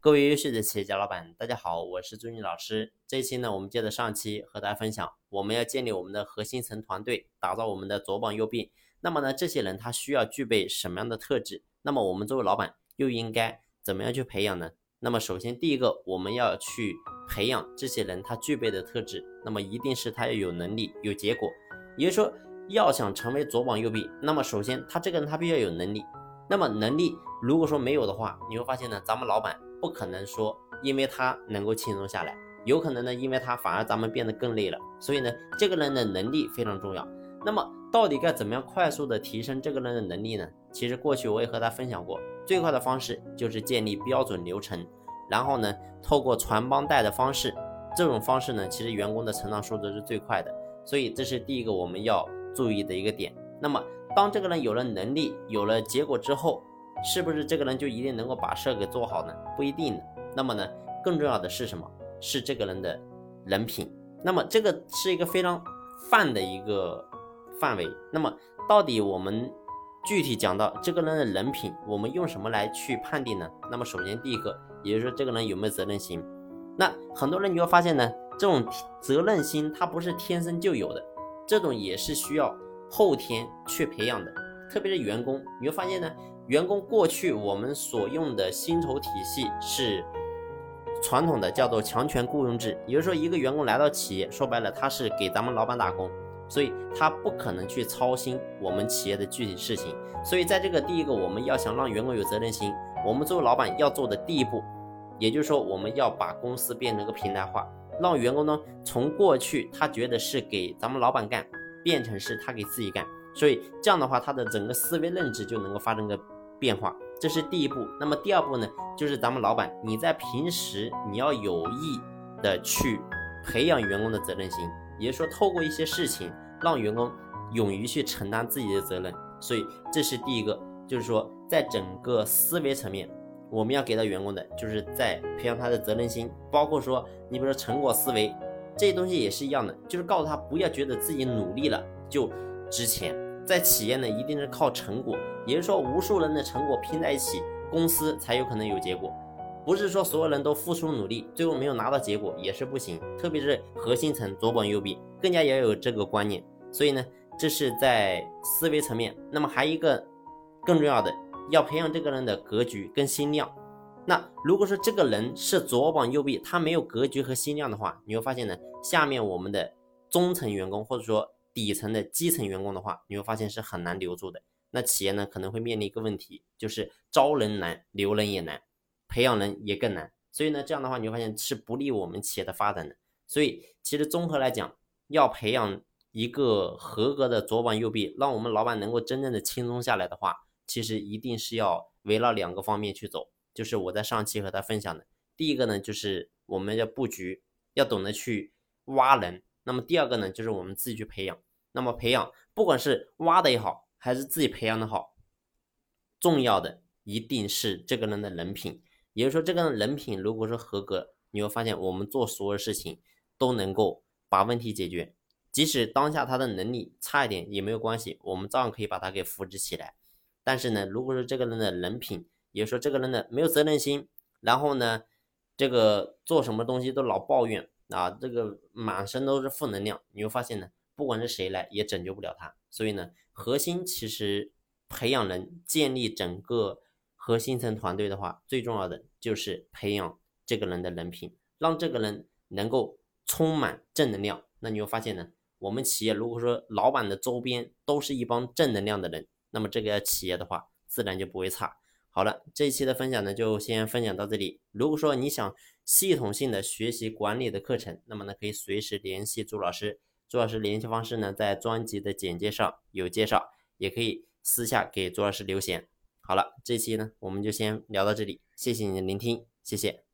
各位优秀的企业家老板，大家好，我是朱军老师。这一期呢，我们接着上期和大家分享，我们要建立我们的核心层团队，打造我们的左膀右臂。那么呢，这些人他需要具备什么样的特质？那么我们作为老板又应该怎么样去培养呢？那么首先第一个，我们要去培养这些人他具备的特质，那么一定是他要有能力、有结果。也就是说，要想成为左膀右臂，那么首先他这个人他必须要有能力。那么能力如果说没有的话，你会发现呢，咱们老板。不可能说，因为他能够轻松下来，有可能呢，因为他反而咱们变得更累了。所以呢，这个人的能力非常重要。那么，到底该怎么样快速的提升这个人的能力呢？其实过去我也和他分享过，最快的方式就是建立标准流程，然后呢，透过传帮带的方式，这种方式呢，其实员工的成长速度是最快的。所以这是第一个我们要注意的一个点。那么，当这个人有了能力，有了结果之后，是不是这个人就一定能够把事儿给做好呢？不一定的。那么呢，更重要的是什么？是这个人的人品。那么这个是一个非常泛的一个范围。那么到底我们具体讲到这个人的人品，我们用什么来去判定呢？那么首先第一个，也就是说这个人有没有责任心。那很多人你会发现呢，这种责任心他不是天生就有的，这种也是需要后天去培养的。特别是员工，你会发现呢。员工过去我们所用的薪酬体系是传统的，叫做强权雇佣制。也就是说，一个员工来到企业，说白了，他是给咱们老板打工，所以他不可能去操心我们企业的具体事情。所以，在这个第一个，我们要想让员工有责任心，我们作为老板要做的第一步，也就是说，我们要把公司变成个平台化，让员工呢从过去他觉得是给咱们老板干，变成是他给自己干。所以这样的话，他的整个思维认知就能够发生个。变化，这是第一步。那么第二步呢，就是咱们老板你在平时你要有意的去培养员工的责任心，也就是说，透过一些事情让员工勇于去承担自己的责任。所以这是第一个，就是说在整个思维层面，我们要给到员工的，就是在培养他的责任心，包括说你比如说成果思维这些东西也是一样的，就是告诉他不要觉得自己努力了就值钱。在企业呢，一定是靠成果，也就是说，无数人的成果拼在一起，公司才有可能有结果。不是说所有人都付出努力，最后没有拿到结果也是不行。特别是核心层左膀右臂，更加要有这个观念。所以呢，这是在思维层面。那么还一个更重要的，要培养这个人的格局跟心量。那如果说这个人是左膀右臂，他没有格局和心量的话，你会发现呢，下面我们的中层员工或者说。底层的基层员工的话，你会发现是很难留住的。那企业呢可能会面临一个问题，就是招人难，留人也难，培养人也更难。所以呢，这样的话你会发现是不利我们企业的发展的。所以其实综合来讲，要培养一个合格的左膀右臂，让我们老板能够真正的轻松下来的话，其实一定是要围绕两个方面去走。就是我在上期和他分享的，第一个呢就是我们要布局，要懂得去挖人。那么第二个呢就是我们自己去培养。那么培养，不管是挖的也好，还是自己培养的好，重要的一定是这个人的人品。也就是说，这个人人品如果是合格，你会发现我们做所有事情都能够把问题解决。即使当下他的能力差一点也没有关系，我们照样可以把他给扶持起来。但是呢，如果说这个人的人品，也就是说这个人的没有责任心，然后呢，这个做什么东西都老抱怨啊，这个满身都是负能量，你会发现呢。不管是谁来，也拯救不了他。所以呢，核心其实培养人、建立整个核心层团队的话，最重要的就是培养这个人的人品，让这个人能够充满正能量。那你会发现呢，我们企业如果说老板的周边都是一帮正能量的人，那么这个企业的话，自然就不会差。好了，这一期的分享呢，就先分享到这里。如果说你想系统性的学习管理的课程，那么呢，可以随时联系朱老师。朱老师联系方式呢，在专辑的简介上有介绍，也可以私下给朱老师留言。好了，这期呢，我们就先聊到这里，谢谢你的聆听，谢谢。